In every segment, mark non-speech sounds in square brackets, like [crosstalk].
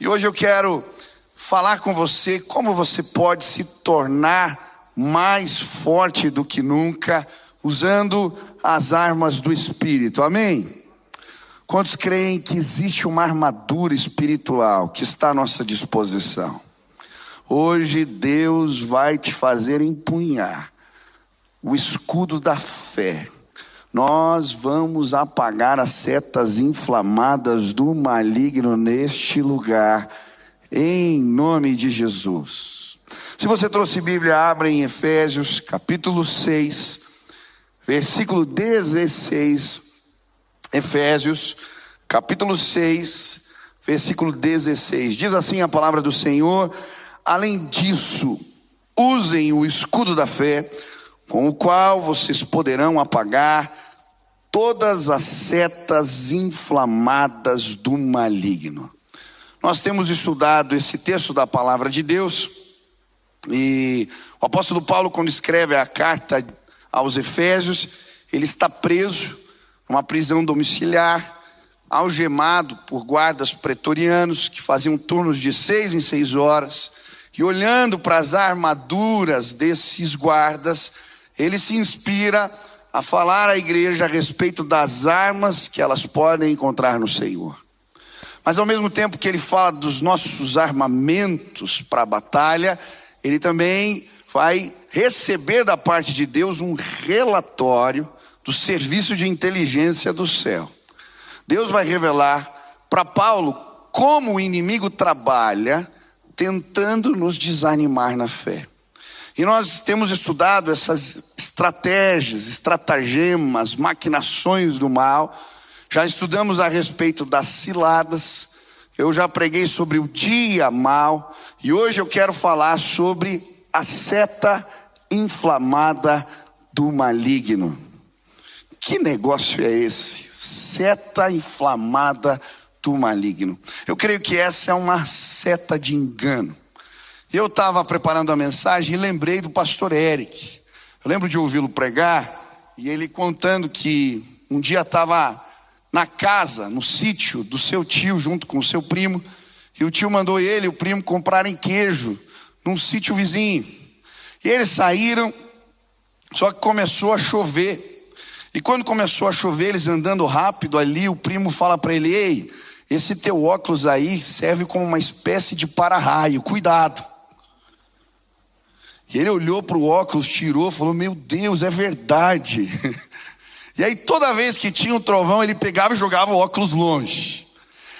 E hoje eu quero falar com você como você pode se tornar mais forte do que nunca usando as armas do Espírito. Amém? Quantos creem que existe uma armadura espiritual que está à nossa disposição? Hoje Deus vai te fazer empunhar o escudo da fé. Nós vamos apagar as setas inflamadas do maligno neste lugar, em nome de Jesus. Se você trouxe Bíblia, abra em Efésios capítulo 6, versículo 16. Efésios capítulo 6, versículo 16. Diz assim a palavra do Senhor: Além disso, usem o escudo da fé, com o qual vocês poderão apagar todas as setas inflamadas do maligno. Nós temos estudado esse texto da palavra de Deus, e o apóstolo Paulo, quando escreve a carta aos Efésios, ele está preso, numa prisão domiciliar, algemado por guardas pretorianos que faziam turnos de seis em seis horas e olhando para as armaduras desses guardas, ele se inspira a falar à igreja a respeito das armas que elas podem encontrar no Senhor. Mas ao mesmo tempo que ele fala dos nossos armamentos para a batalha, ele também vai receber da parte de Deus um relatório do serviço de inteligência do céu. Deus vai revelar para Paulo como o inimigo trabalha tentando nos desanimar na fé. E nós temos estudado essas estratégias, estratagemas, maquinações do mal. Já estudamos a respeito das ciladas. Eu já preguei sobre o dia mal. E hoje eu quero falar sobre a seta inflamada do maligno. Que negócio é esse? Seta inflamada do maligno. Eu creio que essa é uma seta de engano. Eu estava preparando a mensagem e lembrei do pastor Eric. Eu lembro de ouvi-lo pregar e ele contando que um dia estava na casa, no sítio do seu tio, junto com o seu primo, e o tio mandou ele e o primo comprarem queijo num sítio vizinho. E eles saíram, só que começou a chover. E quando começou a chover, eles andando rápido ali, o primo fala para ele: Ei, esse teu óculos aí serve como uma espécie de para-raio, cuidado. E ele olhou para o óculos, tirou, falou: Meu Deus, é verdade. [laughs] E aí, toda vez que tinha um trovão, ele pegava e jogava o óculos longe.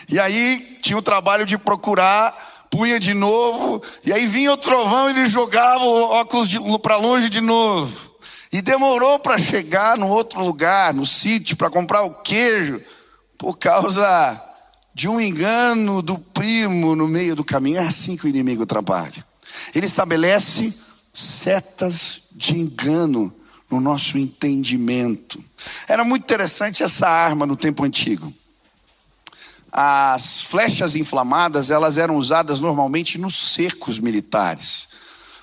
E aí, tinha o trabalho de procurar, punha de novo, e aí vinha o trovão ele jogava o óculos para longe de novo. E demorou para chegar no outro lugar, no sítio, para comprar o queijo, por causa de um engano do primo no meio do caminho. É assim que o inimigo trabalha. Ele estabelece setas de engano no nosso entendimento. Era muito interessante essa arma no tempo antigo. As flechas inflamadas, elas eram usadas normalmente nos cercos militares.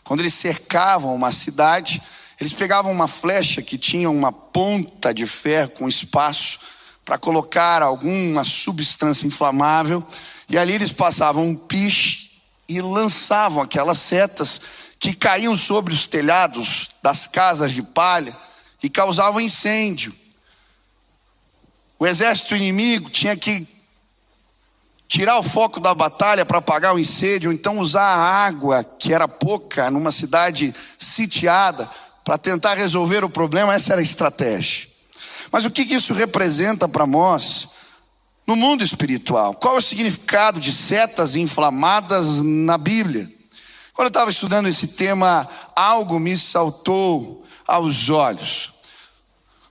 Quando eles cercavam uma cidade, eles pegavam uma flecha que tinha uma ponta de ferro com espaço para colocar alguma substância inflamável, e ali eles passavam um piche e lançavam aquelas setas que caíam sobre os telhados das casas de palha e causavam incêndio. O exército inimigo tinha que tirar o foco da batalha para apagar o incêndio, ou então usar a água, que era pouca, numa cidade sitiada, para tentar resolver o problema, essa era a estratégia. Mas o que isso representa para nós no mundo espiritual? Qual é o significado de setas inflamadas na Bíblia? Quando eu estava estudando esse tema, algo me saltou aos olhos.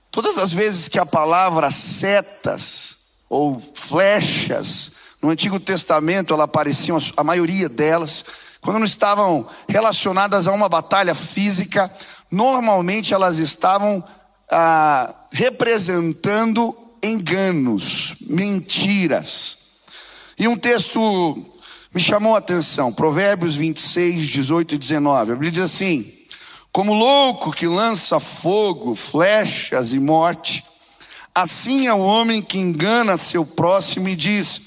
Todas as vezes que a palavra setas ou flechas no Antigo Testamento ela apareciam, a maioria delas, quando não estavam relacionadas a uma batalha física, normalmente elas estavam ah, representando enganos, mentiras. E um texto me chamou a atenção, Provérbios 26, 18 e 19. A Bíblia diz assim: Como louco que lança fogo, flechas e morte, assim é o homem que engana seu próximo e diz: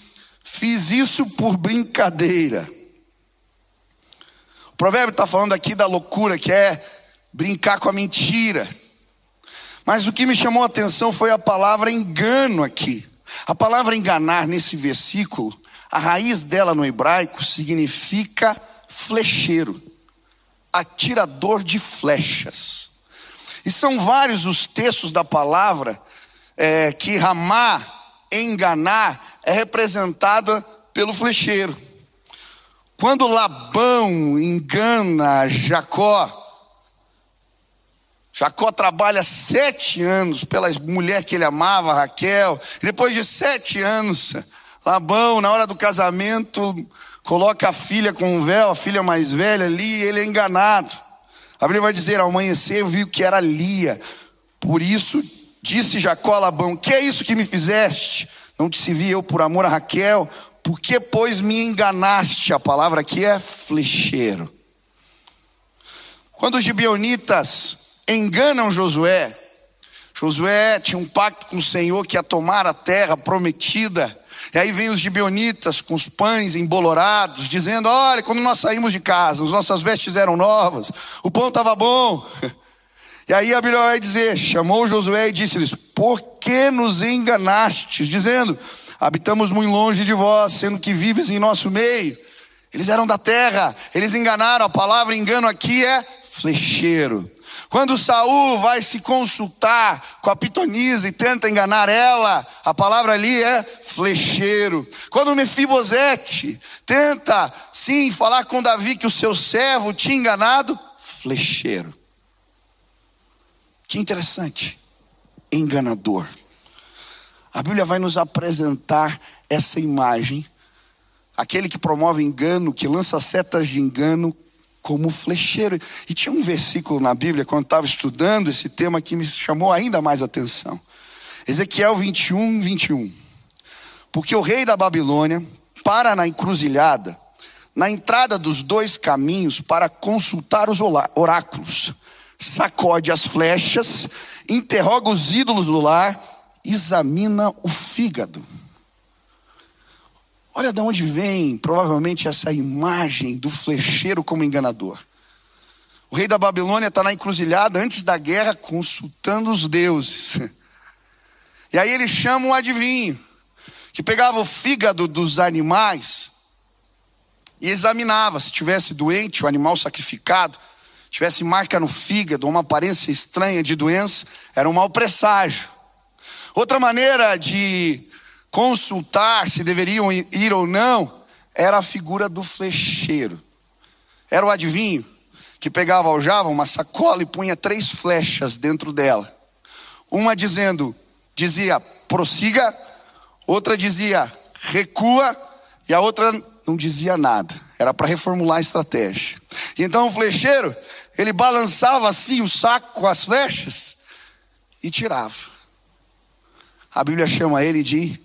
fiz isso por brincadeira. O provérbio está falando aqui da loucura que é brincar com a mentira. Mas o que me chamou a atenção foi a palavra engano aqui. A palavra enganar nesse versículo, a raiz dela no hebraico significa flecheiro, atirador de flechas. E são vários os textos da palavra é, que ramar, enganar, é representada pelo flecheiro. Quando Labão engana Jacó, Jacó trabalha sete anos pela mulher que ele amava, Raquel. Depois de sete anos, Labão, na hora do casamento, coloca a filha com um véu, a filha mais velha ali, ele é enganado. A Bíblia vai dizer: ao amanhecer viu que era Lia. Por isso disse Jacó a Labão: Que é isso que me fizeste? Não te servi eu por amor a Raquel? Por que, pois, me enganaste? A palavra aqui é flecheiro. Quando os gibeonitas enganam Josué. Josué tinha um pacto com o Senhor que ia tomar a terra prometida. E aí vem os gibeonitas com os pães embolorados, dizendo: Olha, quando nós saímos de casa, as nossas vestes eram novas, o pão estava bom. [laughs] E aí a Bíblia vai dizer: chamou Josué e disse-lhes: Por que nos enganastes? Dizendo: Habitamos muito longe de vós, sendo que vives em nosso meio. Eles eram da terra, eles enganaram. A palavra engano aqui é flecheiro. Quando Saul vai se consultar com a pitonisa e tenta enganar ela, a palavra ali é flecheiro. Quando Mefibosete tenta sim falar com Davi que o seu servo tinha enganado, flecheiro. Que interessante, enganador. A Bíblia vai nos apresentar essa imagem. Aquele que promove engano, que lança setas de engano como flecheiro. E tinha um versículo na Bíblia, quando estava estudando esse tema, que me chamou ainda mais atenção. Ezequiel 21, 21. Porque o rei da Babilônia para na encruzilhada, na entrada dos dois caminhos, para consultar os oráculos, sacode as flechas, interroga os ídolos do lar, examina o fígado. Olha de onde vem, provavelmente, essa imagem do flecheiro como enganador. O rei da Babilônia está na encruzilhada antes da guerra, consultando os deuses. [laughs] E aí ele chama um adivinho, que pegava o fígado dos animais e examinava. Se tivesse doente, o animal sacrificado, tivesse marca no fígado, uma aparência estranha de doença, era um mau presságio. Outra maneira de consultar se deveriam ir ou não, era a figura do flecheiro. Era o adivinho que pegava aljava uma sacola e punha três flechas dentro dela. Uma dizendo, dizia prossiga, outra dizia recua e a outra não dizia nada. Era para reformular a estratégia. Então o flecheiro, ele balançava assim o saco com as flechas e tirava. A Bíblia chama ele de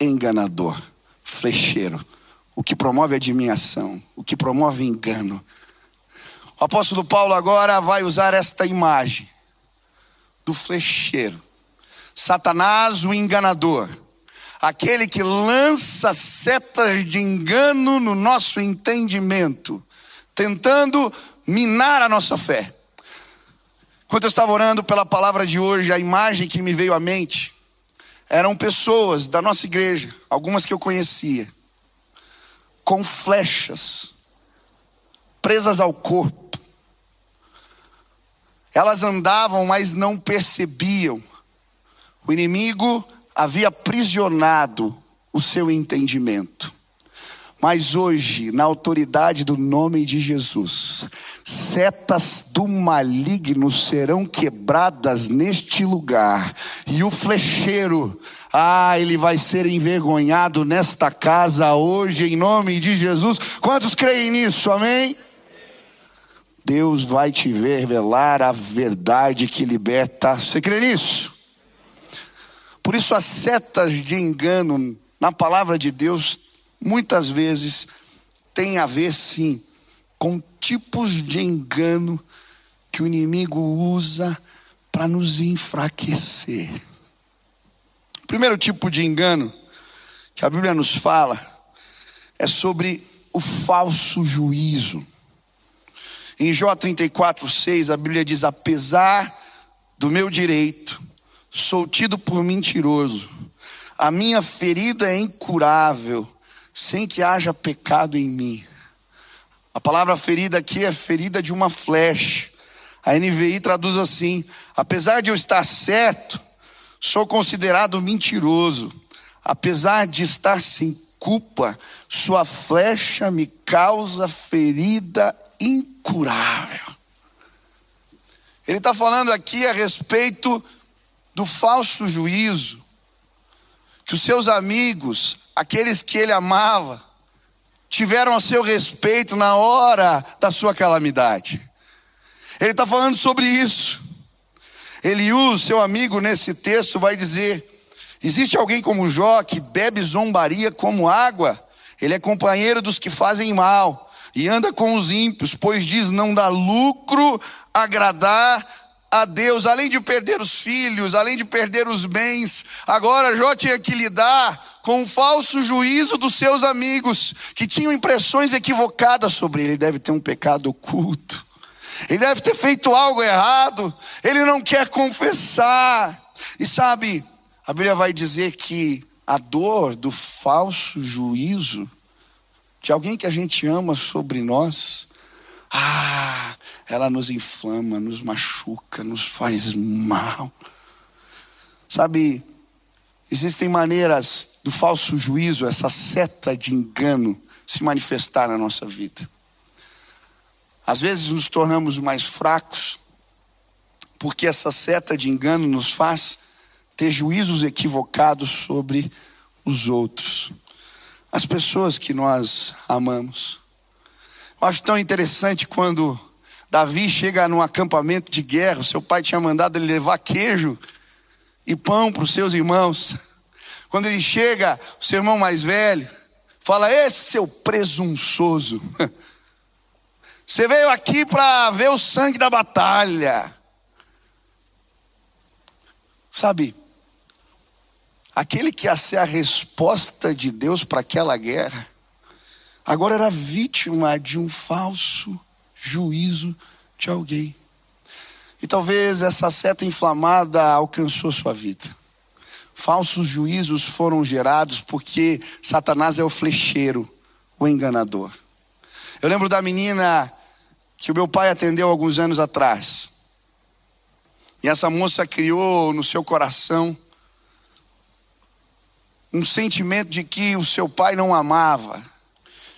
enganador, flecheiro, o que promove admiração, o que promove engano. O apóstolo Paulo agora vai usar esta imagem do flecheiro. Satanás, o enganador, aquele que lança setas de engano no nosso entendimento, tentando minar a nossa fé. Enquanto eu estava orando pela palavra de hoje, a imagem que me veio à mente eram pessoas da nossa igreja, algumas que eu conhecia, com flechas presas ao corpo. Elas andavam, mas não percebiam. O inimigo havia aprisionado o seu entendimento. Mas hoje, na autoridade do nome de Jesus, setas do maligno serão quebradas neste lugar, e o flecheiro, ah, ele vai ser envergonhado nesta casa hoje, em nome de Jesus. Quantos creem nisso? Amém? Deus vai te revelar a verdade que liberta. Você crê nisso? Por isso, as setas de engano na palavra de Deus muitas vezes tem a ver sim com tipos de engano que o inimigo usa para nos enfraquecer. O primeiro tipo de engano que a Bíblia nos fala é sobre o falso juízo. Em Jó 34, 6, a Bíblia diz: Apesar do meu direito, sou tido por mentiroso, a minha ferida é incurável, sem que haja pecado em mim. A palavra ferida aqui é ferida de uma flecha. A NVI traduz assim: apesar de eu estar certo, sou considerado mentiroso. Apesar de estar sem culpa, sua flecha me causa ferida incurável. Ele está falando aqui a respeito do falso juízo, que os seus amigos, aqueles que ele amava, tiveram a seu respeito na hora da sua calamidade. Ele está falando sobre isso. Eliú, seu amigo, nesse texto, vai dizer: existe alguém como Jó que bebe zombaria como água, ele é companheiro dos que fazem mal e anda com os ímpios, pois diz: não dá lucro agradar a Deus, além de perder os filhos, além de perder os bens, agora Jó tinha que lidar com o falso juízo dos seus amigos, que tinham impressões equivocadas sobre ele. Ele deve ter um pecado oculto, ele deve ter feito algo errado, ele não quer confessar. E sabe, a Bíblia vai dizer que a dor do falso juízo de alguém que a gente ama sobre nós, ah, ela nos inflama, nos machuca, nos faz mal. Sabe, Existem maneiras do falso juízo, essa seta de engano, se manifestar na nossa vida. Às vezes nos tornamos mais fracos, porque essa seta de engano nos faz ter juízos equivocados sobre os outros, as pessoas que nós amamos. Eu acho tão interessante quando Davi chega num acampamento de guerra, seu pai tinha mandado ele levar queijo e pão para os seus irmãos. Quando ele chega, o seu irmão mais velho fala: Esse seu presunçoso, [laughs] você veio aqui para ver o sangue da batalha. Sabe, aquele que ia ser a resposta de Deus para aquela guerra, agora era vítima de um falso juízo de alguém. E talvez essa seta inflamada alcançou sua vida. Falsos juízos foram gerados porque Satanás é o flecheiro, o enganador. Eu lembro da menina que o meu pai atendeu alguns anos atrás. E essa moça criou no seu coração um sentimento de que o seu pai não amava,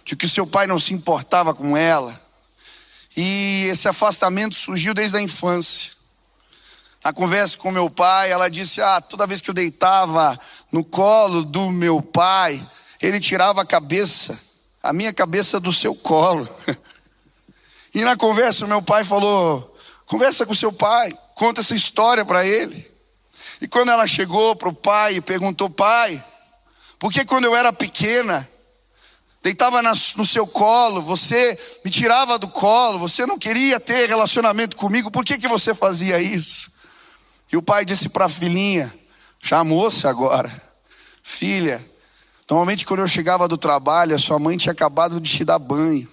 de que o seu pai não se importava com ela. E esse afastamento surgiu desde a infância. Na conversa com meu pai, ela disse: Ah, toda vez que eu deitava no colo do meu pai, ele tirava a cabeça, a minha cabeça do seu colo. [laughs] E na conversa, meu pai falou: Conversa com seu pai, conta essa história para ele. E quando ela chegou para o pai e perguntou: Pai, por que quando eu era pequena, deitava no seu colo, você me tirava do colo, você não queria ter relacionamento comigo, por que, que você fazia isso? E o pai disse para a filhinha, moça agora, filha, normalmente quando eu chegava do trabalho, a sua mãe tinha acabado de te dar banho.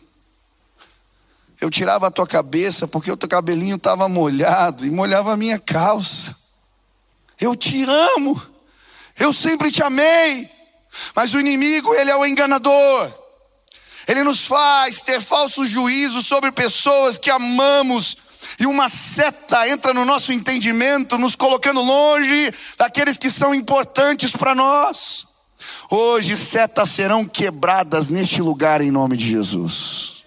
Eu tirava a tua cabeça porque o teu cabelinho estava molhado e molhava a minha calça. Eu te amo, eu sempre te amei, mas o inimigo, ele é o enganador. Ele nos faz ter falsos juízos sobre pessoas que amamos, e uma seta entra no nosso entendimento, nos colocando longe daqueles que são importantes para nós. Hoje setas serão quebradas neste lugar em nome de Jesus.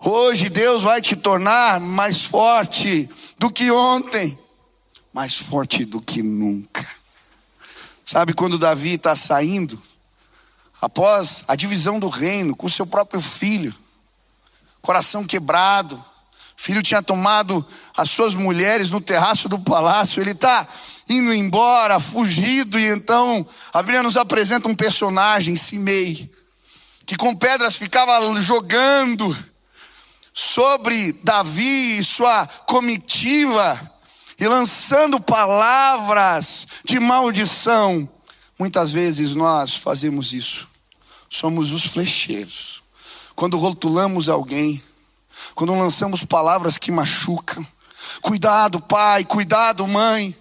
Hoje Deus vai te tornar mais forte do que ontem, mais forte do que nunca. Sabe quando Davi está saindo? Após a divisão do reino com seu próprio filho, coração quebrado, o filho tinha tomado as suas mulheres no terraço do palácio, ele está indo embora, fugido, e então a Bíblia nos apresenta um personagem, Simei, que com pedras ficava jogando sobre Davi e sua comitiva, e lançando palavras de maldição Muitas vezes nós fazemos isso. Somos os flecheiros. Quando rotulamos alguém, quando lançamos palavras que machucam, cuidado, pai, cuidado, mãe.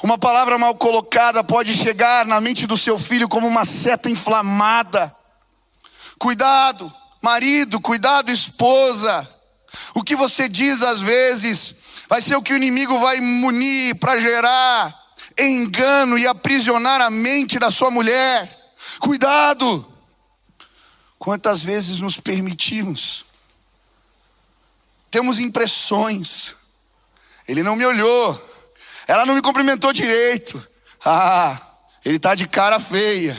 Uma palavra mal colocada pode chegar na mente do seu filho como uma seta inflamada. Cuidado, marido, cuidado, esposa. O que você diz às vezes vai ser o que o inimigo vai munir para gerar engano e aprisionar a mente da sua mulher. Cuidado! Quantas vezes nos permitimos? Temos impressões. Ele não me olhou. Ela não me cumprimentou direito. [laughs] Ah, ele está de cara feia.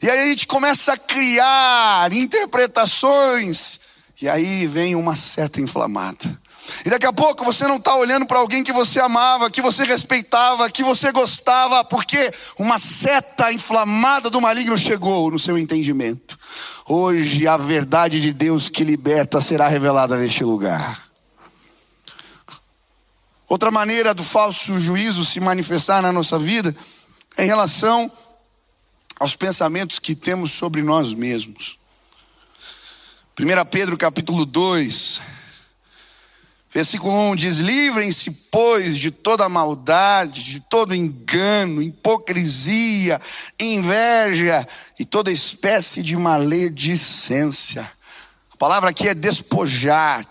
E aí a gente começa a criar interpretações. E aí vem uma seta inflamada. E daqui a pouco você não está olhando para alguém que você amava, que você respeitava, que você gostava, porque uma seta inflamada do maligno chegou no seu entendimento. Hoje a verdade de Deus que liberta será revelada neste lugar. Outra maneira do falso juízo se manifestar na nossa vida é em relação aos pensamentos que temos sobre nós mesmos. 1 Pedro capítulo 2, Versículo 1 diz: Livrem-se, pois, de toda maldade, de todo engano, hipocrisia, inveja e toda espécie de maledicência. A palavra aqui é despojar.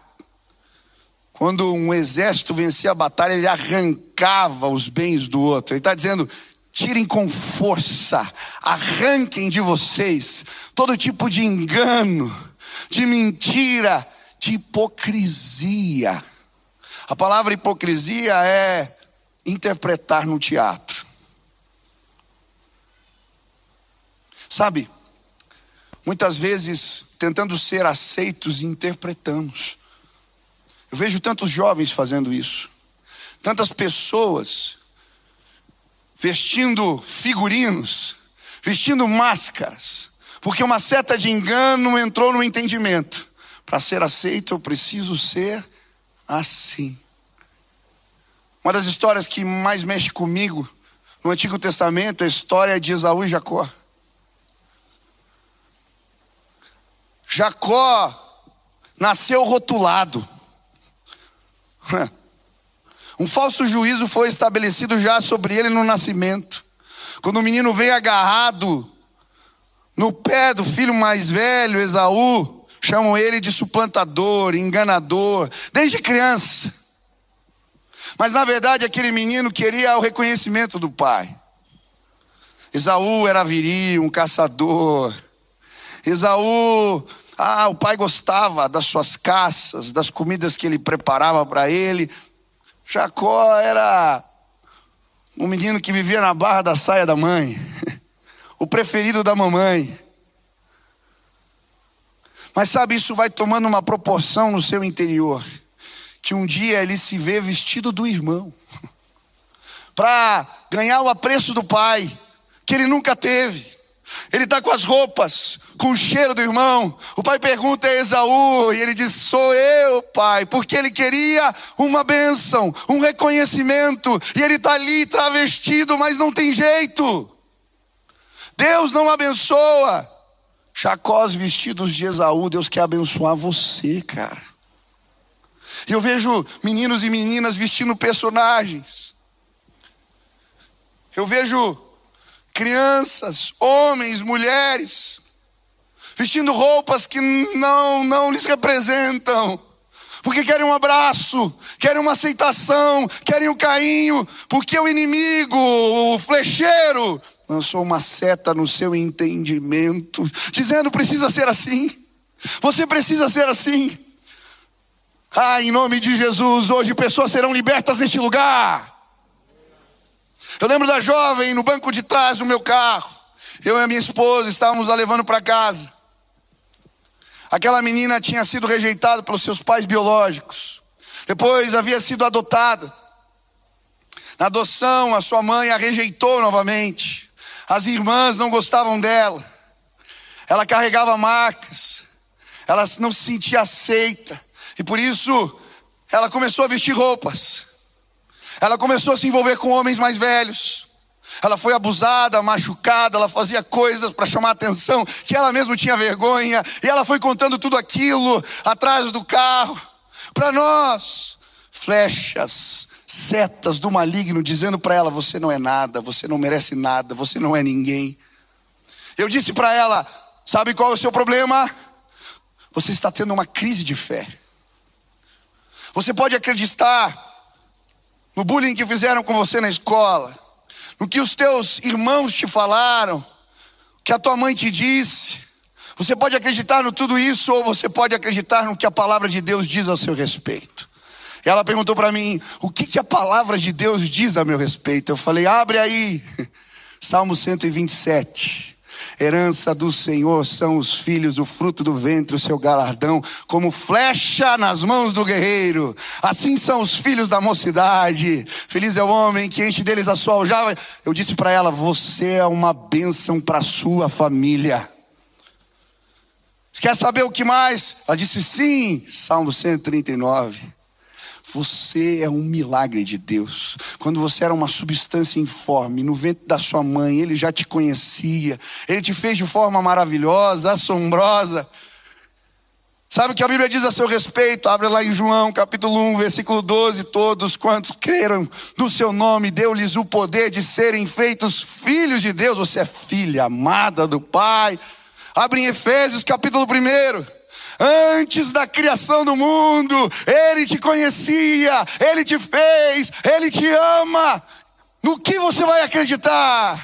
Quando um exército vencia a batalha, ele arrancava os bens do outro. Ele está dizendo: tirem com força, arranquem de vocês todo tipo de engano, de mentira, de hipocrisia. A palavra hipocrisia é interpretar no teatro. Sabe, muitas vezes, tentando ser aceitos, interpretamos. Eu vejo tantos jovens fazendo isso, tantas pessoas vestindo figurinos, vestindo máscaras, porque uma seta de engano entrou no entendimento. Para ser aceito, eu preciso ser assim. Uma das histórias que mais mexe comigo no Antigo Testamento é a história de Esaú e Jacó. Jacó nasceu rotulado. [laughs] Um falso juízo foi estabelecido já sobre ele no nascimento. Quando o menino veio agarrado no pé do filho mais velho, Esaú, chamam ele de suplantador, enganador, desde criança. Mas na verdade aquele menino queria o reconhecimento do pai. Esaú era viril, um caçador. Esaú, ah, o pai gostava das suas caças, das comidas que ele preparava para ele. Jacó era um menino que vivia na barra da saia da mãe, [laughs] o preferido da mamãe. Mas sabe, isso vai tomando uma proporção no seu interior, que um dia ele se vê vestido do irmão, [laughs] para ganhar o apreço do pai, que ele nunca teve. Ele está com as roupas, com o cheiro do irmão. O pai pergunta a Esaú, e ele diz: Sou eu, pai, porque ele queria uma bênção, um reconhecimento, e ele está ali travestido, mas não tem jeito. Deus não abençoa. Chacós vestidos de Esaú, Deus quer abençoar você, cara. E eu vejo meninos e meninas vestindo personagens. Eu vejo crianças, homens, mulheres, vestindo roupas que não, não lhes representam, porque querem um abraço, querem uma aceitação, querem um carinho, porque o inimigo, o flecheiro, lançou uma seta no seu entendimento, dizendo: precisa ser assim, você precisa ser assim. Ah, em nome de Jesus, hoje pessoas serão libertas neste lugar. Eu lembro da jovem no banco de trás do meu carro. Eu e a minha esposa estávamos a levando para casa. Aquela menina tinha sido rejeitada pelos seus pais biológicos. Depois havia sido adotada. Na adoção, a sua mãe a rejeitou novamente. As irmãs não gostavam dela. Ela carregava marcas. Ela não se sentia aceita. E por isso ela começou a vestir roupas. Ela começou a se envolver com homens mais velhos. Ela foi abusada, machucada, ela fazia coisas para chamar atenção que ela mesma tinha vergonha, e ela foi contando tudo aquilo atrás do carro. Para nós, flechas, setas do maligno dizendo para ela: você não é nada, você não merece nada, você não é ninguém. Eu disse para ela: sabe qual é o seu problema? Você está tendo uma crise de fé. Você pode acreditar no bullying que fizeram com você na escola, no que os teus irmãos te falaram, que a tua mãe te disse. Você pode acreditar no tudo isso ou você pode acreditar no que a palavra de Deus diz a seu respeito. Ela perguntou para mim: "O que que a palavra de Deus diz a meu respeito?" Eu falei: "Abre aí. [laughs] Salmo 127. Herança do Senhor são os filhos, o fruto do ventre, o seu galardão, como flecha nas mãos do guerreiro. Assim são os filhos da mocidade. Feliz é o homem que enche deles a sua aljava. Eu disse para ela: Você é uma bênção para sua família. Quer saber o que mais? Ela disse: Sim, Salmo 139. Você é um milagre de Deus. Quando você era uma substância informe, no ventre da sua mãe, Ele já te conhecia, Ele te fez de forma maravilhosa, assombrosa. Sabe o que a Bíblia diz a seu respeito? Abre lá em João, capítulo 1, versículo 12. Todos quantos creram no seu nome, deu-lhes o poder de serem feitos filhos de Deus. Você é filha amada do Pai. Abre em Efésios, capítulo 1. Antes da criação do mundo, Ele te conhecia, Ele te fez, Ele te ama. No que você vai acreditar?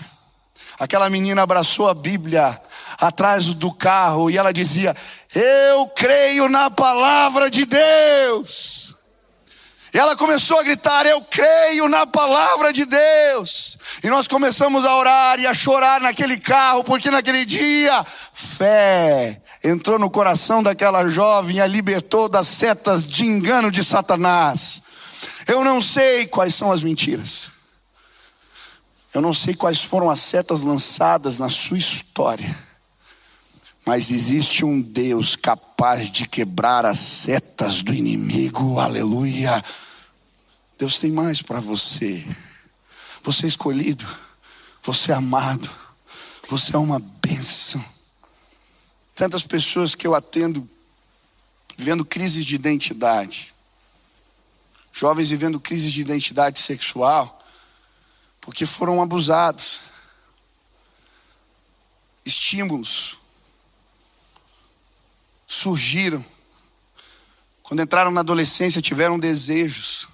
Aquela menina abraçou a Bíblia atrás do carro e ela dizia: Eu creio na palavra de Deus. E ela começou a gritar: Eu creio na palavra de Deus. E nós começamos a orar e a chorar naquele carro, porque naquele dia, fé entrou no coração daquela jovem e a libertou das setas de engano de Satanás. Eu não sei quais são as mentiras. Eu não sei quais foram as setas lançadas na sua história. Mas existe um Deus capaz de quebrar as setas do inimigo. Aleluia. Deus tem mais para você. Você é escolhido. Você é amado. Você é uma bênção. Tantas pessoas que eu atendo vivendo crises de identidade. Jovens vivendo crises de identidade sexual porque foram abusados. Estímulos surgiram. Quando entraram na adolescência, tiveram desejos.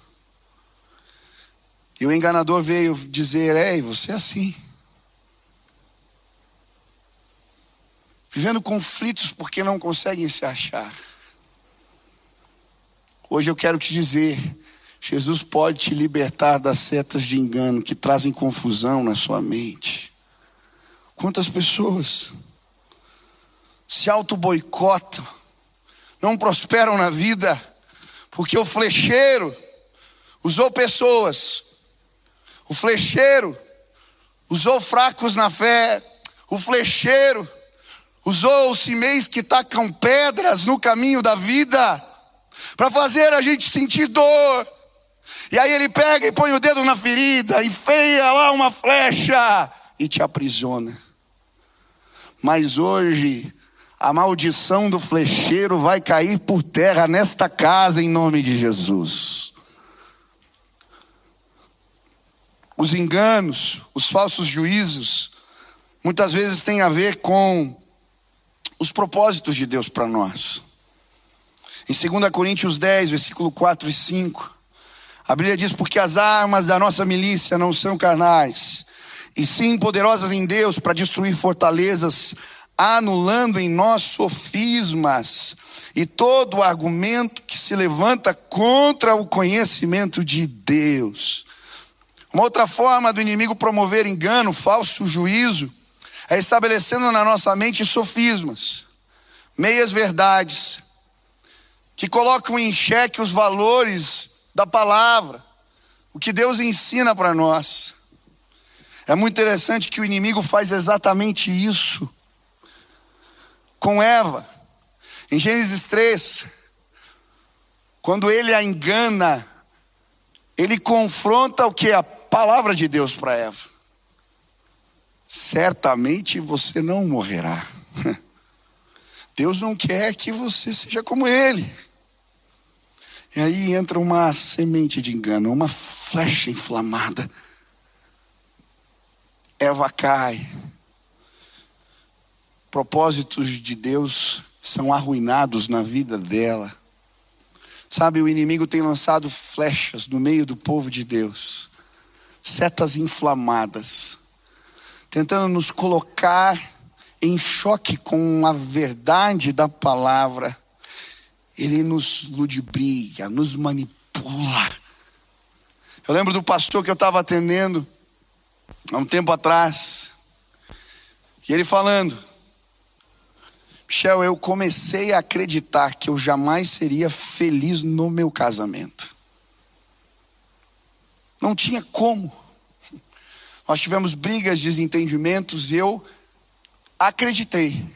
E o enganador veio dizer: Ei, você é assim. Vivendo conflitos porque não conseguem se achar. Hoje eu quero te dizer: Jesus pode te libertar das setas de engano que trazem confusão na sua mente. Quantas pessoas se auto-boicotam, não prosperam na vida, porque o flecheiro usou pessoas, o flecheiro usou fracos na fé, o flecheiro usou os cimeis que tacam pedras no caminho da vida, para fazer a gente sentir dor. E aí ele pega e põe o dedo na ferida, enfeia lá uma flecha e te aprisiona. Mas hoje, a maldição do flecheiro vai cair por terra nesta casa em nome de Jesus. Os enganos, os falsos juízos, muitas vezes têm a ver com os propósitos de Deus para nós. Em 2 Coríntios 10, versículo 4 e 5, a Bíblia diz: Porque as armas da nossa milícia não são carnais, e sim poderosas em Deus para destruir fortalezas, anulando em nós sofismas e todo argumento que se levanta contra o conhecimento de Deus. Uma outra forma do inimigo promover engano, falso juízo, é estabelecendo na nossa mente sofismas, meias verdades, que colocam em xeque os valores da palavra, o que Deus ensina para nós. É muito interessante que o inimigo faz exatamente isso com Eva. Em Gênesis 3, quando ele a engana, ele confronta o que? A palavra de Deus para Eva. Certamente você não morrerá. [laughs] Deus não quer que você seja como Ele. E aí entra uma semente de engano, uma flecha inflamada. Eva cai. Propósitos de Deus são arruinados na vida dela. Sabe, o inimigo tem lançado flechas no meio do povo de Deus, setas inflamadas, tentando nos colocar em choque com a verdade da palavra. Ele nos ludibria, nos manipula. Eu lembro do pastor que eu estava atendendo há um tempo atrás, e ele falando: Michel, eu comecei a acreditar que eu jamais seria feliz no meu casamento. Não tinha como. Nós tivemos brigas, desentendimentos, e eu acreditei.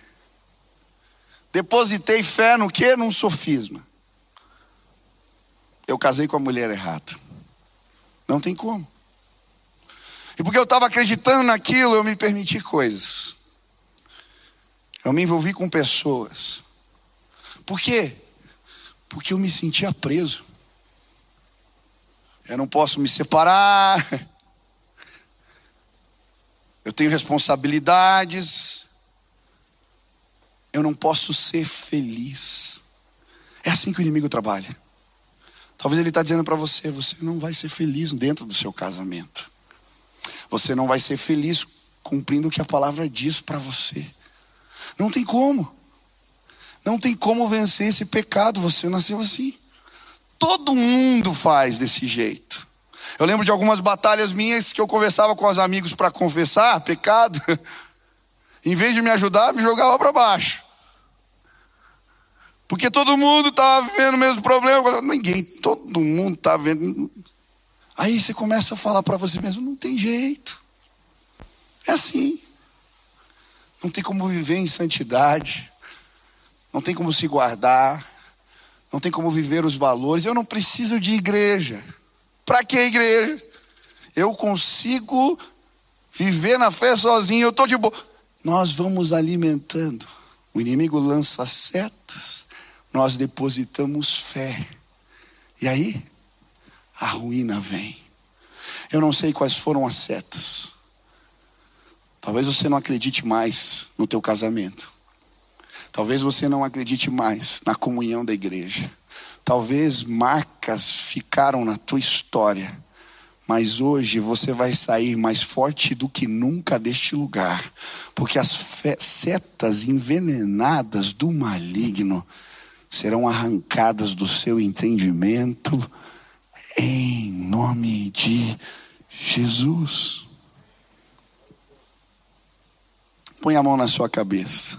Depositei fé no que? Num sofisma. Eu casei com a mulher errada. Não tem como. E porque eu estava acreditando naquilo, eu me permiti coisas. Eu me envolvi com pessoas. Por quê? Porque eu me sentia preso. Eu não posso me separar. [laughs] Eu tenho responsabilidades. Eu não posso ser feliz. É assim que o inimigo trabalha. Talvez ele está dizendo para você: você não vai ser feliz dentro do seu casamento. Você não vai ser feliz cumprindo o que a palavra diz para você. Não tem como. Não tem como vencer esse pecado. Você nasceu assim. Todo mundo faz desse jeito. Eu lembro de algumas batalhas minhas que eu conversava com os amigos para confessar pecado. [laughs] em vez de me ajudar, me jogava para baixo. Porque todo mundo estava vivendo o mesmo problema. Ninguém, todo mundo estava tá vendo. Aí você começa a falar para você mesmo: não tem jeito. É assim. Não tem como viver em santidade. Não tem como se guardar. Não tem como viver os valores. Eu não preciso de igreja. Para que igreja? Eu consigo viver na fé sozinho. Eu estou de boa. Nós vamos alimentando. O inimigo lança setas. Nós depositamos fé. E aí, a ruína vem. Eu não sei quais foram as setas. Talvez você não acredite mais no teu casamento. Talvez você não acredite mais na comunhão da igreja. Talvez marcas ficaram na tua história. Mas hoje você vai sair mais forte do que nunca deste lugar, porque as setas envenenadas do maligno serão arrancadas do seu entendimento, em nome de Jesus. Põe a mão na sua cabeça.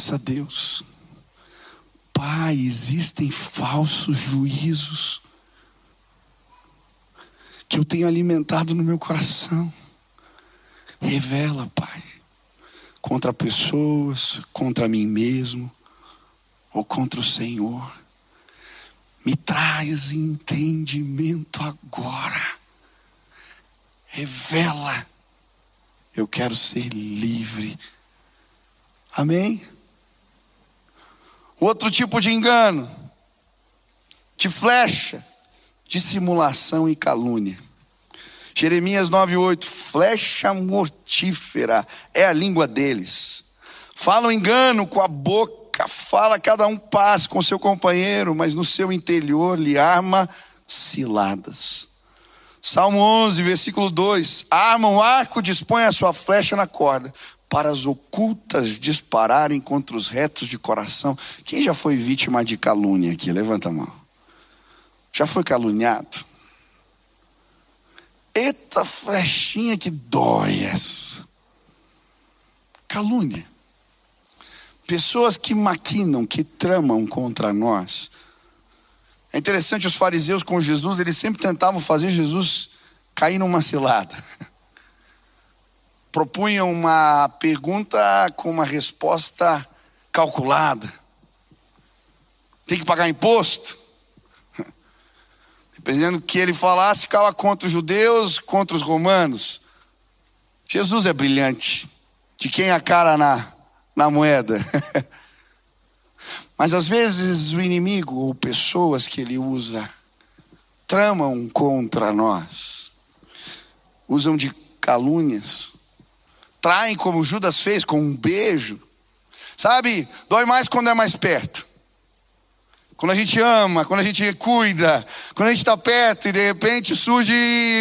Peça a Deus. Pai, existem falsos juízos que eu tenho alimentado no meu coração. Revela, Pai, contra pessoas, contra mim mesmo ou contra o Senhor. Me traz entendimento agora revela. Eu quero ser livre. Amém? Outro tipo de engano, de flecha, de simulação e calúnia. Jeremias 9:8, flecha mortífera é a língua deles. Falam engano com a boca, fala cada um paz com seu companheiro, mas no seu interior lhe arma ciladas. Salmo 11, versículo 2: Arma o arco, dispõe a sua flecha na corda, para as ocultas dispararem contra os retos de coração. Quem já foi vítima de calúnia aqui? Levanta a mão. Já foi caluniado? Eita flechinha que dói essa. Calúnia. Pessoas que maquinam, que tramam contra nós é interessante, os fariseus com Jesus, eles sempre tentavam fazer Jesus cair numa cilada. [laughs] Propunham uma pergunta com uma resposta calculada. Tem que pagar imposto? [laughs] dependendo do que ele falasse, ficava contra os judeus, contra os romanos. Jesus é brilhante, de quem a cara na, na moeda. [laughs] Mas às vezes o inimigo ou pessoas que ele usa tramam contra nós, usam de calúnias, traem como Judas fez, com um beijo. Sabe, dói mais quando é mais perto. Quando a gente ama, quando a gente cuida, quando a gente está perto e de repente surge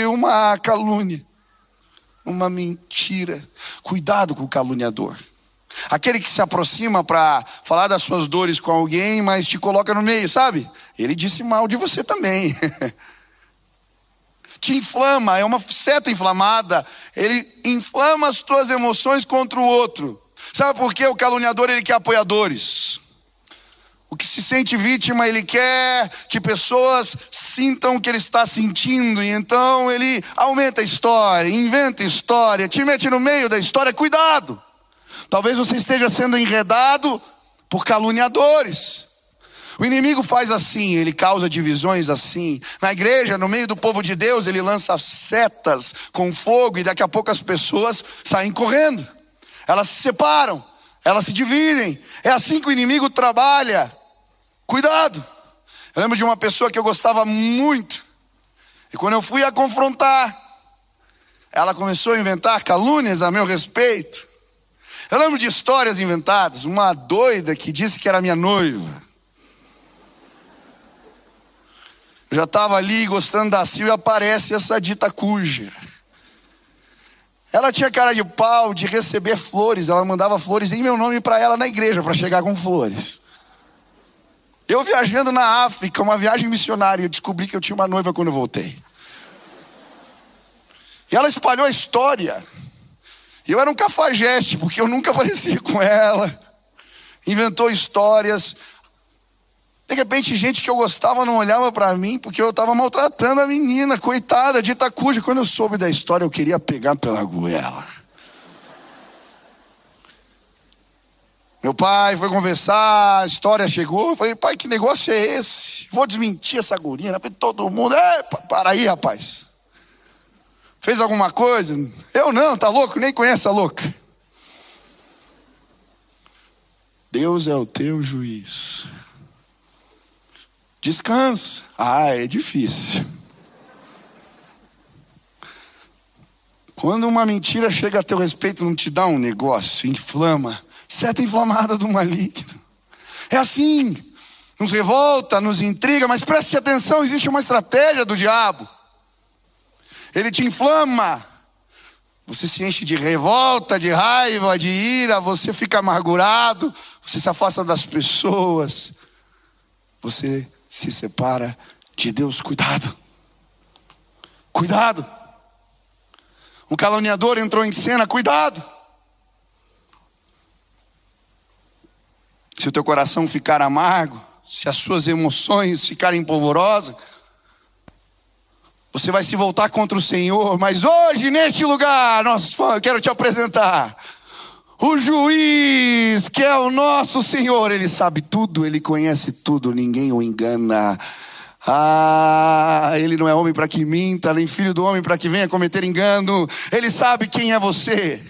uma calúnia, uma mentira. Cuidado com o caluniador. Aquele que se aproxima para falar das suas dores com alguém, mas te coloca no meio, sabe? Ele disse mal de você também. [laughs] te inflama, é uma seta inflamada. Ele inflama as tuas emoções contra o outro. Sabe por quê? O caluniador ele quer apoiadores. O que se sente vítima, ele quer que pessoas sintam o que ele está sentindo, e então ele aumenta a história, inventa história, te mete no meio da história. Cuidado! Talvez você esteja sendo enredado por caluniadores. O inimigo faz assim, ele causa divisões assim. Na igreja, no meio do povo de Deus, ele lança setas com fogo e daqui a pouco as pessoas saem correndo. Elas se separam, elas se dividem. É assim que o inimigo trabalha. Cuidado. Eu lembro de uma pessoa que eu gostava muito. E quando eu fui a confrontar, ela começou a inventar calúnias a meu respeito. Eu lembro de histórias inventadas. Uma doida que disse que era minha noiva. Já estava ali gostando da Silvia, aparece essa dita cuja. Ela tinha cara de pau de receber flores, ela mandava flores em meu nome para ela na igreja, para chegar com flores. Eu viajando na África, uma viagem missionária, eu descobri que eu tinha uma noiva quando eu voltei. E ela espalhou a história. Eu era um cafajeste, porque eu nunca [laughs] aparecia com ela. Inventou histórias. De repente, gente que eu gostava não olhava para mim, porque eu estava maltratando a menina, coitada de Itacuja. Quando eu soube da história, eu queria pegar pela goela. Meu pai foi conversar, a história chegou. Eu falei, pai, que negócio é esse? Vou desmentir essa guria. Falei, todo mundo, é, para aí, rapaz. Fez alguma coisa? Eu não, tá louco? Nem conhece a louca. Deus é o teu juiz. Descansa. Ah, é difícil. Quando uma mentira chega a teu respeito, não te dá um negócio, inflama seta inflamada do maligno. É assim, nos revolta, nos intriga, mas preste atenção: existe uma estratégia do diabo. Ele te inflama, você se enche de revolta, de raiva, de ira, você fica amargurado, você se afasta das pessoas, você se separa de Deus. Cuidado, cuidado. O caluniador entrou em cena, cuidado. se o teu coração ficar amargo, se as suas emoções ficarem polvorosas, você vai se voltar contra o Senhor, mas hoje, neste lugar, nós quero te apresentar o juiz, que é o nosso Senhor, ele sabe tudo, ele conhece tudo, ninguém o engana. Ah, ele não é homem para que minta, nem filho do homem para que venha cometer engano, ele sabe quem é você.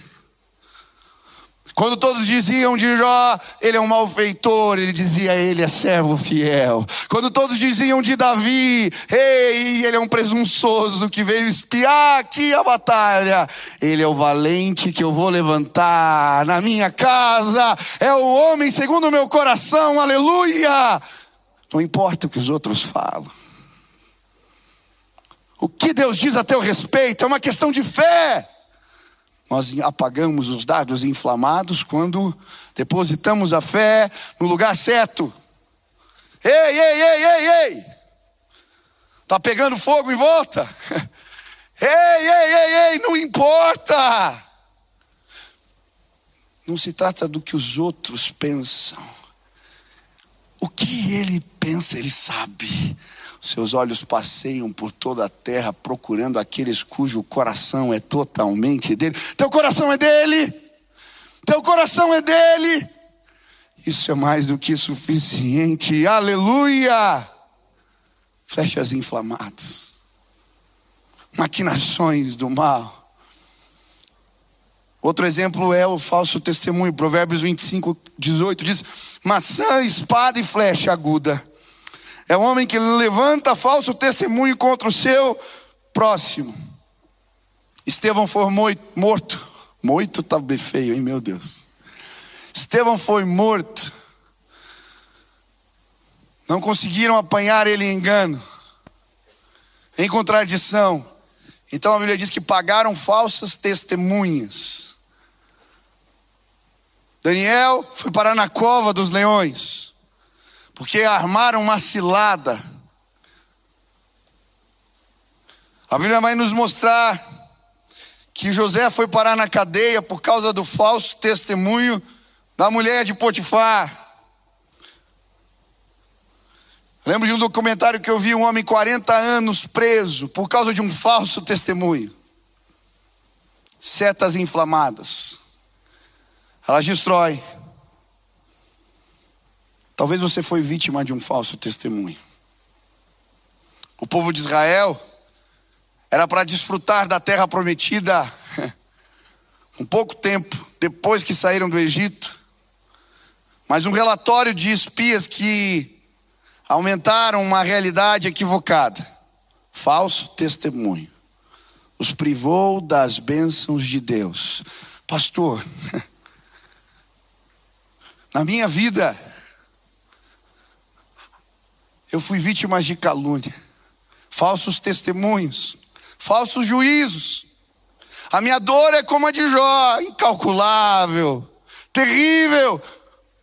Quando todos diziam de Jó, ele é um malfeitor, ele dizia, ele é servo fiel. Quando todos diziam de Davi, ei, ele é um presunçoso que veio espiar aqui a batalha, ele é o valente que eu vou levantar na minha casa, é o homem segundo o meu coração, aleluia. Não importa o que os outros falam. O que Deus diz a teu respeito é uma questão de fé. Nós apagamos os dados inflamados quando depositamos a fé no lugar certo. Ei, ei, ei, ei, ei! Tá pegando fogo em volta? [laughs] Ei, ei, ei, ei, não importa! Não se trata do que os outros pensam. O que ele pensa, ele sabe. Seus olhos passeiam por toda a terra procurando aqueles cujo coração é totalmente dele. Teu coração é dele. Teu coração é dele. Isso é mais do que suficiente. Aleluia! flechas inflamadas, maquinações do mal. Outro exemplo é o falso testemunho. Provérbios 25, 18 diz: maçã, espada e flecha aguda. É o homem que levanta falso testemunho contra o seu próximo. Estevão foi morto. Moito tá bem feio, hein, meu Deus. Estevão foi morto. Não conseguiram apanhar ele em engano, em contradição. Então a Bíblia diz que pagaram falsas testemunhas. Daniel foi parar na cova dos leões, porque armaram uma cilada. A Bíblia vai nos mostrar que José foi parar na cadeia por causa do falso testemunho da mulher de Potifar. Lembro de um documentário que eu vi um homem 40 anos preso por causa de um falso testemunho. Setas inflamadas. Elas destroem. Talvez você foi vítima de um falso testemunho. O povo de Israel era para desfrutar da terra prometida [laughs] um pouco tempo depois que saíram do Egito. Mas um relatório de espias que aumentaram uma realidade equivocada. Falso testemunho. Os privou das bênçãos de Deus. Pastor, [laughs] na minha vida, eu fui vítima de calúnia, falsos testemunhos falsos juízos. A minha dor é como a de Jó, incalculável, terrível.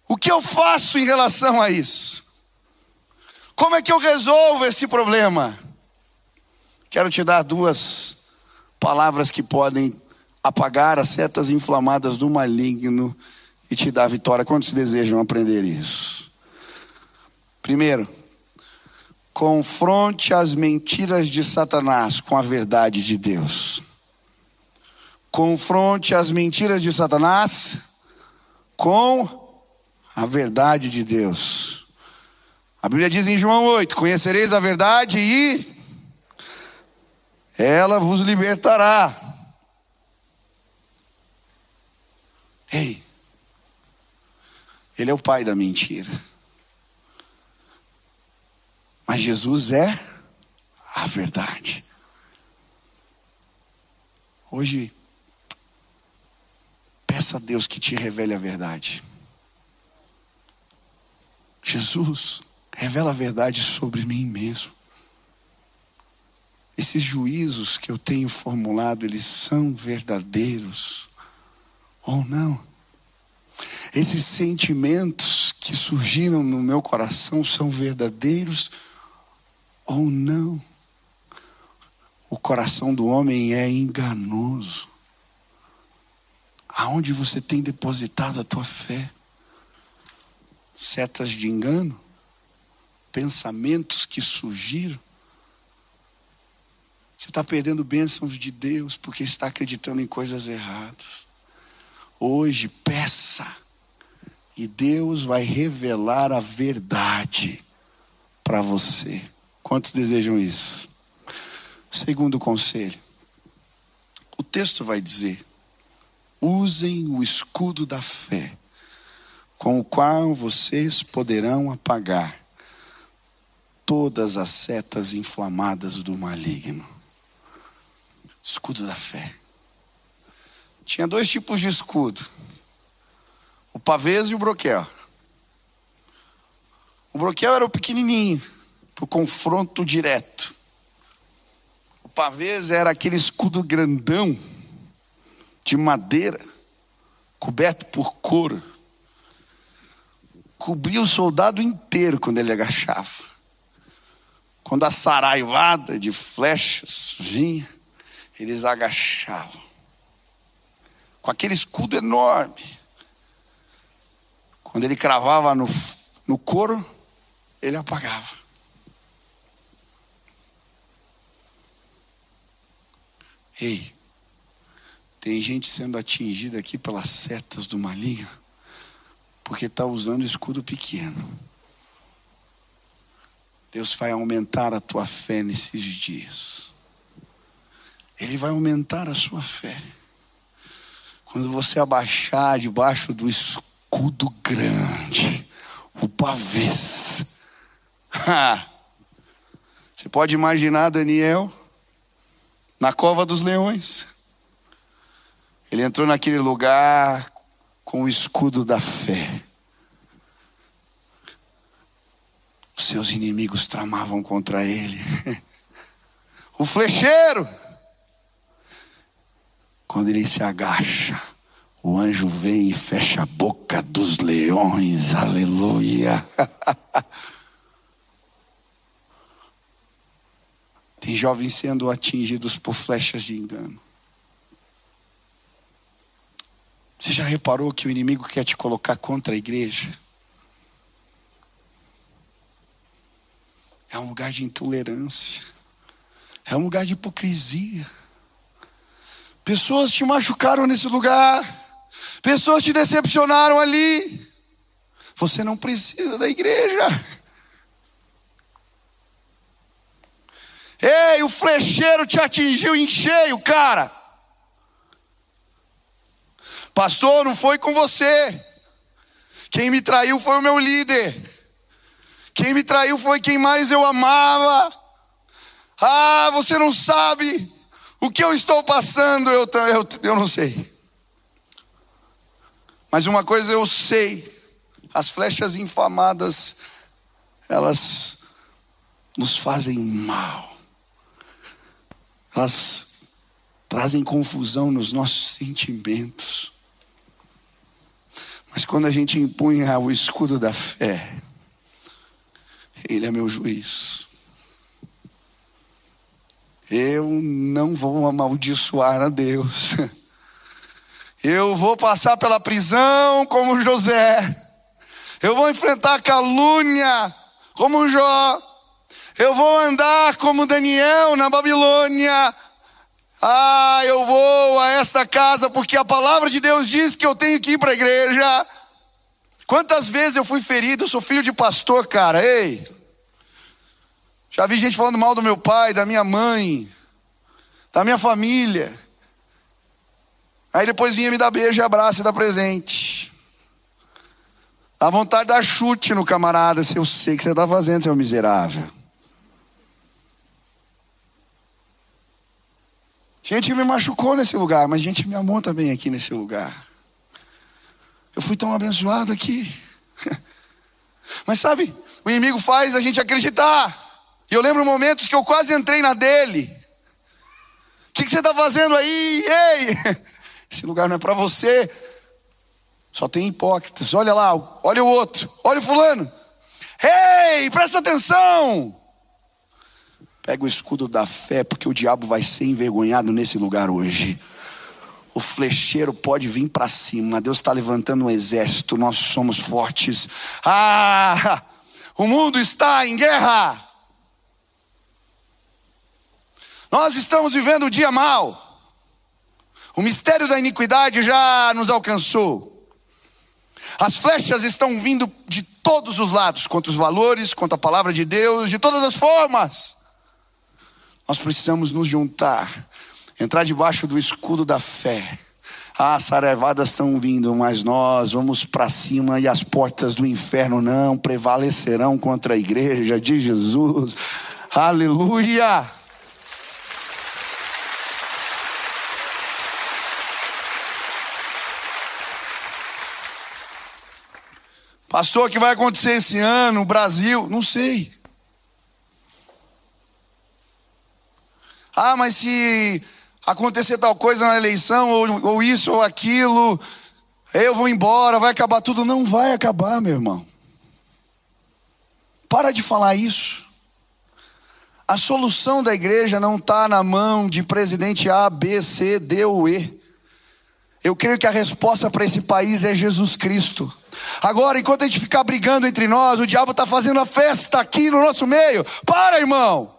O que eu faço em relação a isso? Como é que eu resolvo esse problema? Quero te dar duas palavras que podem apagar as setas inflamadas do maligno e te dar vitória. Quantos desejam aprender isso? Primeiro, Confronte as mentiras de Satanás com a verdade de Deus. Confronte as mentiras de Satanás com a verdade de Deus. A Bíblia diz em João 8: Conhecereis a verdade e ela vos libertará. Ei, Ele é o pai da mentira. Mas Jesus é a verdade. Hoje, peça a Deus que te revele a verdade. Jesus, revela a verdade sobre mim mesmo. Esses juízos que eu tenho formulado, eles são verdadeiros ou não? Esses sentimentos que surgiram no meu coração são verdadeiros ou não. O coração do homem é enganoso. Aonde você tem depositado a tua fé? Setas de engano? Pensamentos que surgiram? Você está perdendo bênçãos de Deus porque está acreditando em coisas erradas. Hoje, peça, e Deus vai revelar a verdade para você. Quantos desejam isso? Segundo conselho, o texto vai dizer: usem o escudo da fé, com o qual vocês poderão apagar todas as setas inflamadas do maligno. Escudo da fé. Tinha dois tipos de escudo: o pavês e o broquel. O broquel era o pequenininho para o confronto direto. O pavês era aquele escudo grandão de madeira, coberto por couro. Cobria o soldado inteiro quando ele agachava. Quando a saraivada de flechas vinha, eles agachavam. Com aquele escudo enorme. Quando ele cravava no, no couro, ele apagava. Ei, tem gente sendo atingida aqui pelas setas do maligno, porque está usando escudo pequeno. Deus vai aumentar a tua fé nesses dias. Ele vai aumentar a sua fé. Quando você abaixar debaixo do escudo grande, o pavês. [laughs] Você pode imaginar Daniel na cova dos leões. Ele entrou naquele lugar com o escudo da fé. Os seus inimigos tramavam contra ele. [laughs] O flecheiro. Quando ele se agacha, o anjo vem e fecha a boca dos leões. Aleluia. [laughs] Tem jovens sendo atingidos por flechas de engano. Você já reparou que o inimigo quer te colocar contra a igreja? É um lugar de intolerância. É um lugar de hipocrisia. Pessoas te machucaram nesse lugar. Pessoas te decepcionaram ali. Você não precisa da igreja. Ei, o flecheiro te atingiu em cheio, cara. Pastor, não foi com você. Quem me traiu foi o meu líder. Quem me traiu foi quem mais eu amava. Ah, você não sabe o que eu estou passando, eu, eu, eu não sei. Mas uma coisa eu sei: as flechas infamadas, elas nos fazem mal, elas trazem confusão nos nossos sentimentos. Mas quando a gente impunha o escudo da fé, Ele é meu juiz. Eu não vou amaldiçoar a Deus. [laughs] Eu vou passar pela prisão como José. Eu vou enfrentar calúnia como Jó. Eu vou andar como Daniel na Babilônia. Ah, eu vou a esta casa porque a palavra de Deus diz que eu tenho que ir para a igreja. Quantas vezes eu fui ferido? Eu sou filho de pastor, cara. Ei, já vi gente falando mal do meu pai, da minha mãe, da minha família. Aí depois vinha me dar beijo e abraço e dar presente. Dá vontade de dar chute no camarada, se eu sei que você está fazendo, seu miserável. Gente me machucou nesse lugar, mas gente me amou também aqui nesse lugar. Eu fui tão abençoado aqui. [laughs] Mas sabe, o inimigo faz a gente acreditar. E eu lembro momentos que eu quase entrei na dele. O que, que você está fazendo aí? Ei! [laughs] Esse lugar não é para você. Só tem hipócritas. Olha lá, olha o outro, olha o fulano. Ei, presta atenção! Pega o escudo da fé, porque o diabo vai ser envergonhado nesse lugar hoje. O flecheiro pode vir para cima. Deus está levantando um exército. Nós somos fortes. Ah, o mundo está em guerra. Nós estamos vivendo o dia mal. O mistério da iniquidade já nos alcançou. As flechas estão vindo de todos os lados, contra os valores, contra a palavra de Deus, de todas as formas. Nós precisamos nos juntar, entrar debaixo do escudo da fé. Ah, as saravadas estão vindo, mas nós vamos para cima e as portas do inferno não prevalecerão contra a igreja de Jesus. Aleluia! Pastor, o que vai acontecer esse ano? no Brasil? Não sei. Ah, mas se acontecer tal coisa na eleição, ou, ou isso ou aquilo, eu vou embora, vai acabar tudo. Não vai acabar, meu irmão. Para de falar isso. A solução da igreja não está na mão de presidente A, B, C, D ou E. Eu creio que a resposta para esse país é Jesus Cristo. Agora, enquanto a gente ficar brigando entre nós, o diabo está fazendo a festa aqui no nosso meio. Para, irmão.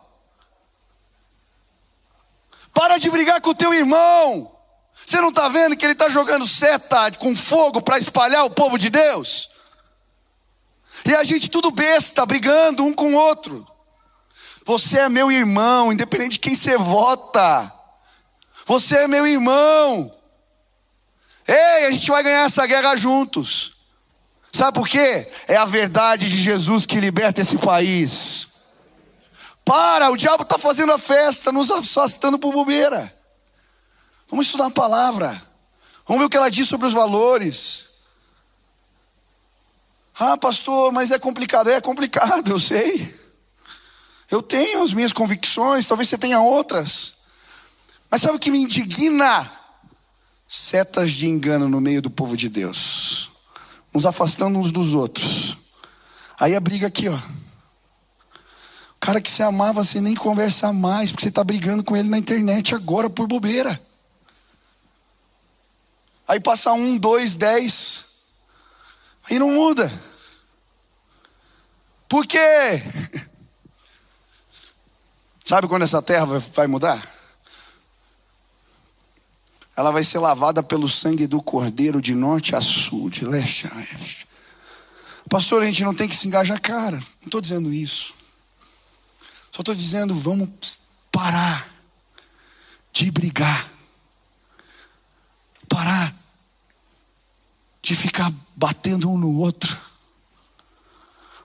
Para de brigar com o teu irmão. Você não está vendo que ele está jogando seta com fogo para espalhar o povo de Deus? E a gente tudo besta, brigando um com o outro. Você é meu irmão, independente de quem você vota. Você é meu irmão. Ei, a gente vai ganhar essa guerra juntos. Sabe por quê? É a verdade de Jesus que liberta esse país. Para, o diabo está fazendo a festa, nos afastando por bobeira. Vamos estudar a palavra. Vamos ver o que ela diz sobre os valores. Ah, pastor, mas é complicado. É complicado, [laughs] eu sei. Eu tenho as minhas convicções, talvez você tenha outras. Mas sabe o que me indigna? Setas de engano no meio do povo de Deus, nos afastando uns dos outros. Aí a briga aqui, ó. Cara que você amava, você nem conversa mais, porque você está brigando com ele na internet agora por bobeira. Aí passa um, dois, dez. Aí não muda. Por quê? [laughs] Sabe quando essa terra vai mudar? Ela vai ser lavada pelo sangue do Cordeiro de norte a sul, de leste a oeste. Pastor, a gente não tem que se engajar, cara. Não estou dizendo isso. Só estou dizendo, vamos parar de brigar. Parar de ficar batendo um no outro.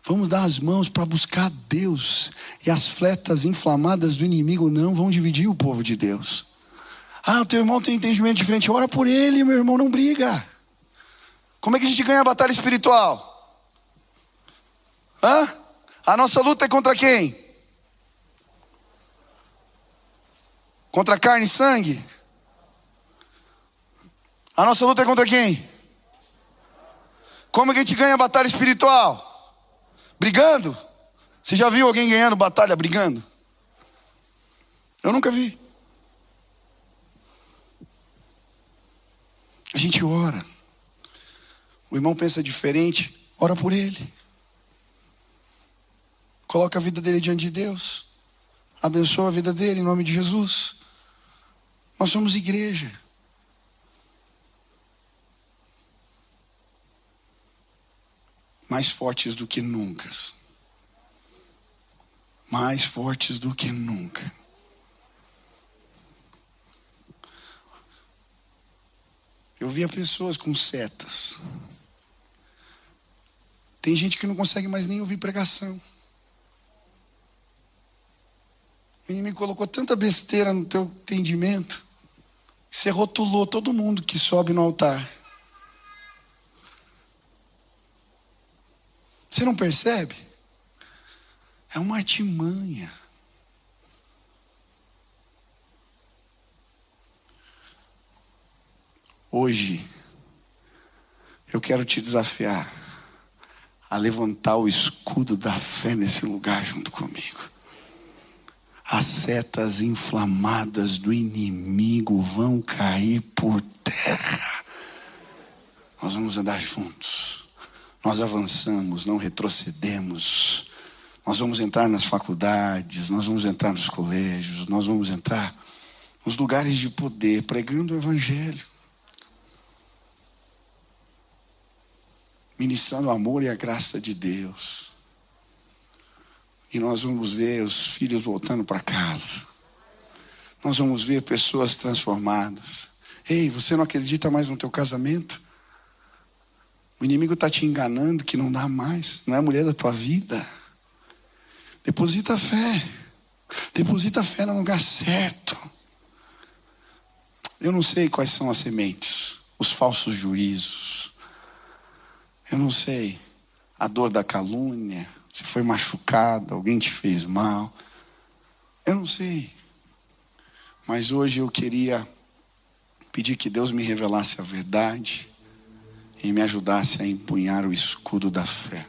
Vamos dar as mãos para buscar Deus. E as fletas inflamadas do inimigo não vão dividir o povo de Deus. Ah, o teu irmão tem entendimento diferente. Ora por ele, meu irmão, não briga. Como é que a gente ganha a batalha espiritual? Hã? A nossa luta é contra quem? Contra carne e sangue? A nossa luta é contra quem? Como que a gente ganha a batalha espiritual? Brigando? Você já viu alguém ganhando batalha brigando? Eu nunca vi. A gente ora. O irmão pensa diferente, ora por ele. Coloca a vida dele diante de Deus. Abençoa a vida dele em nome de Jesus. Nós somos igreja. mais fortes do que nunca. Mais fortes do que nunca. Eu via pessoas com setas. Tem gente que não consegue mais nem ouvir pregação. O inimigo colocou tanta besteira no teu entendimento você rotulou todo mundo que sobe no altar. Você não percebe? É uma artimanha. Hoje, eu quero te desafiar a levantar o escudo da fé nesse lugar junto comigo. As setas inflamadas do inimigo vão cair por terra. Nós vamos andar juntos. Nós avançamos, não retrocedemos. Nós vamos entrar nas faculdades, nós vamos entrar nos colégios, nós vamos entrar nos lugares de poder, pregando o Evangelho, ministrando o amor e a graça de Deus. E nós vamos ver os filhos voltando para casa. Nós vamos ver pessoas transformadas. Ei, você não acredita mais no teu casamento? O inimigo está te enganando que não dá mais, não é a mulher da tua vida. Deposita fé. Deposita fé no lugar certo. Eu não sei quais são as sementes, os falsos juízos. Eu não sei a dor da calúnia, se foi machucado, alguém te fez mal. Eu não sei. Mas hoje eu queria pedir que Deus me revelasse a verdade e me ajudasse a empunhar o escudo da fé.